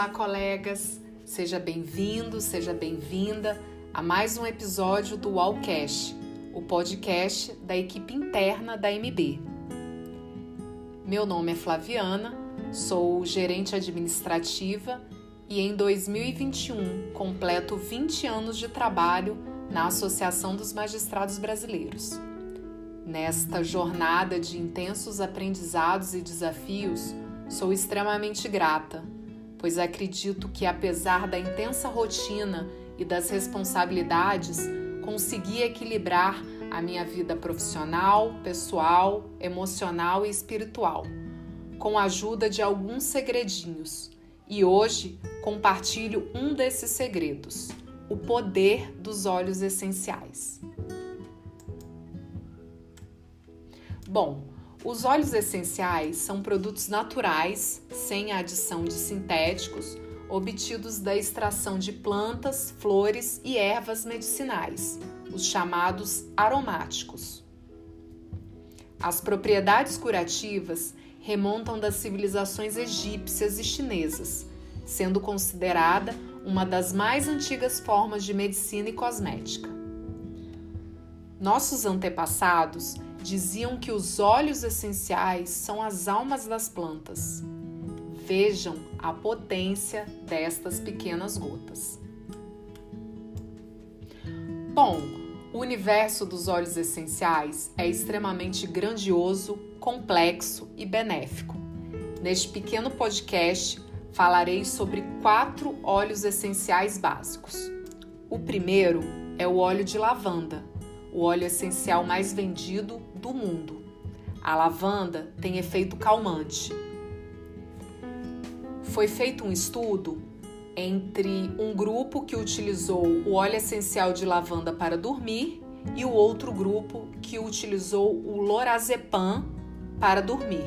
Olá, colegas! Seja bem-vindo, seja bem-vinda a mais um episódio do Wallcast, o podcast da equipe interna da MB. Meu nome é Flaviana, sou gerente administrativa e em 2021 completo 20 anos de trabalho na Associação dos Magistrados Brasileiros. Nesta jornada de intensos aprendizados e desafios, sou extremamente grata pois acredito que, apesar da intensa rotina e das responsabilidades, consegui equilibrar a minha vida profissional, pessoal, emocional e espiritual, com a ajuda de alguns segredinhos. E hoje compartilho um desses segredos: o poder dos óleos essenciais. Bom, os óleos essenciais são produtos naturais, sem a adição de sintéticos, obtidos da extração de plantas, flores e ervas medicinais, os chamados aromáticos. As propriedades curativas remontam das civilizações egípcias e chinesas, sendo considerada uma das mais antigas formas de medicina e cosmética. Nossos antepassados diziam que os óleos essenciais são as almas das plantas. Vejam a potência destas pequenas gotas. Bom, o universo dos óleos essenciais é extremamente grandioso, complexo e benéfico. Neste pequeno podcast, falarei sobre quatro óleos essenciais básicos. O primeiro é o óleo de lavanda, o óleo essencial mais vendido do mundo. A lavanda tem efeito calmante. Foi feito um estudo entre um grupo que utilizou o óleo essencial de lavanda para dormir e o outro grupo que utilizou o lorazepam para dormir.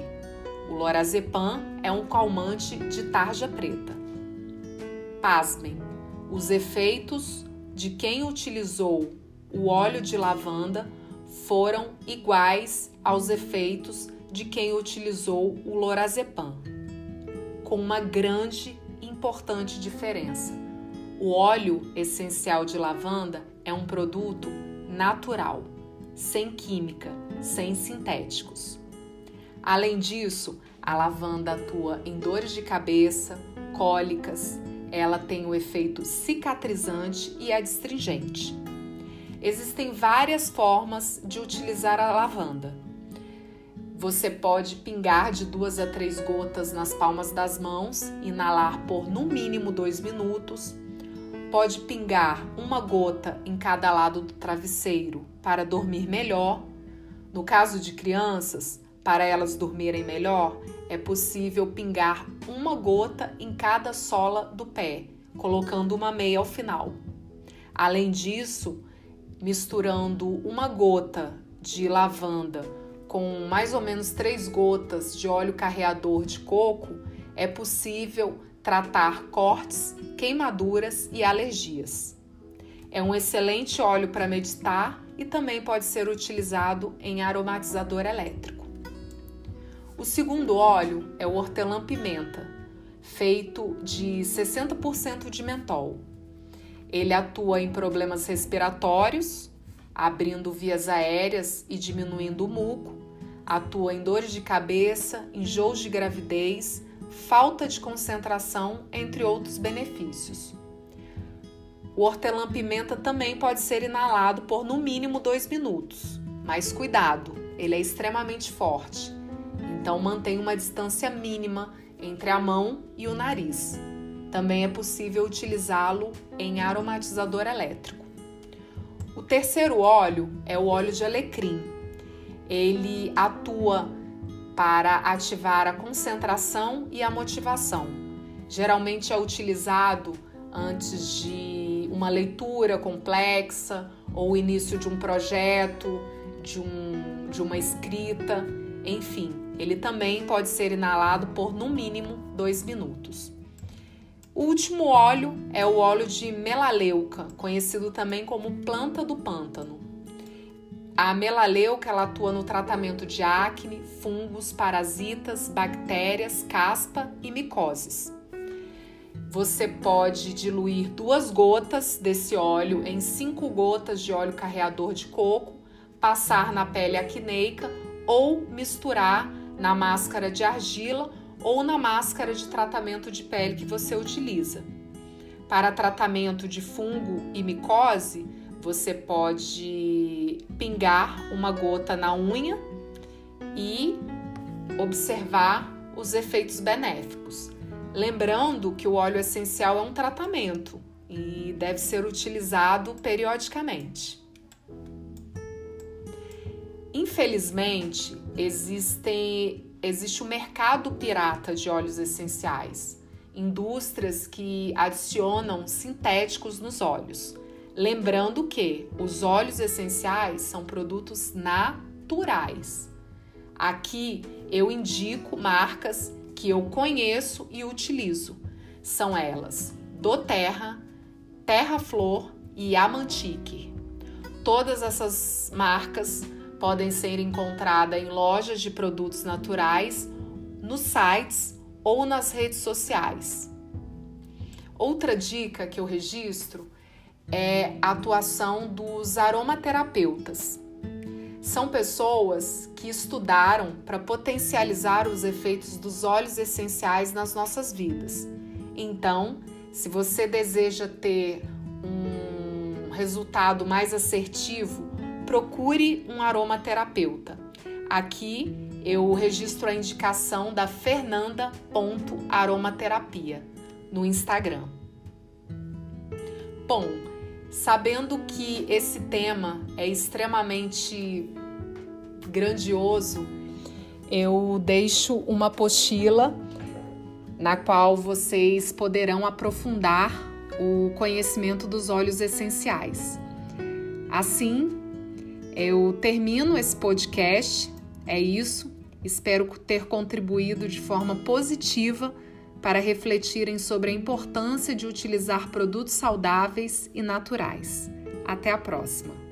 O lorazepam é um calmante de tarja preta. Pasmem, os efeitos de quem utilizou o óleo de lavanda foram iguais aos efeitos de quem utilizou o lorazepam, com uma grande e importante diferença. O óleo essencial de lavanda é um produto natural, sem química, sem sintéticos. Além disso, a lavanda atua em dores de cabeça, cólicas, ela tem o efeito cicatrizante e adstringente. Existem várias formas de utilizar a lavanda. Você pode pingar de duas a três gotas nas palmas das mãos, inalar por no mínimo dois minutos. Pode pingar uma gota em cada lado do travesseiro para dormir melhor. No caso de crianças, para elas dormirem melhor, é possível pingar uma gota em cada sola do pé, colocando uma meia ao final. Além disso, misturando uma gota de lavanda com mais ou menos três gotas de óleo carreador de coco, é possível tratar cortes, queimaduras e alergias. É um excelente óleo para meditar e também pode ser utilizado em aromatizador elétrico. O segundo óleo é o hortelã-pimenta, feito de 60% de mentol. Ele atua em problemas respiratórios, abrindo vias aéreas e diminuindo o muco, atua em dores de cabeça, enjoos de gravidez, falta de concentração, entre outros benefícios. O hortelã-pimenta também pode ser inalado por no mínimo dois minutos, mas cuidado, ele é extremamente forte, então mantenha uma distância mínima entre a mão e o nariz. Também é possível utilizá-lo em aromatizador elétrico. O terceiro óleo é o óleo de alecrim. Ele atua para ativar a concentração e a motivação. Geralmente é utilizado antes de uma leitura complexa ou início de um projeto, de, um, de uma escrita, enfim. Ele também pode ser inalado por no mínimo dois minutos. O último óleo é o óleo de melaleuca, conhecido também como planta do pântano. A melaleuca ela atua no tratamento de acne, fungos, parasitas, bactérias, caspa e micoses. você pode diluir duas gotas desse óleo em cinco gotas de óleo carreador de coco, passar na pele acneica ou misturar na máscara de argila ou na máscara de tratamento de pele que você utiliza. Para tratamento de fungo e micose, você pode pingar uma gota na unha e observar os efeitos benéficos. Lembrando que o óleo essencial é um tratamento e deve ser utilizado periodicamente. Infelizmente, existe, existe o um mercado pirata de óleos essenciais, indústrias que adicionam sintéticos nos óleos. Lembrando que os óleos essenciais são produtos naturais. Aqui eu indico marcas que eu conheço e utilizo. São elas Doterra, Terra Flor e Amantique. Todas essas marcas podem ser encontradas em lojas de produtos naturais, nos sites ou nas redes sociais. Outra dica que eu registro é a atuação dos aromaterapeutas. São pessoas que estudaram para potencializar os efeitos dos óleos essenciais nas nossas vidas. Então, se você deseja ter um resultado mais assertivo, procure um aromaterapeuta. Aqui eu registro a indicação da fernanda.aromaterapia no Instagram. Bom, sabendo que esse tema é extremamente grandioso, eu deixo uma apostila na qual vocês poderão aprofundar o conhecimento dos óleos essenciais. Assim, eu termino esse podcast. É isso. Espero ter contribuído de forma positiva para refletirem sobre a importância de utilizar produtos saudáveis e naturais. Até a próxima!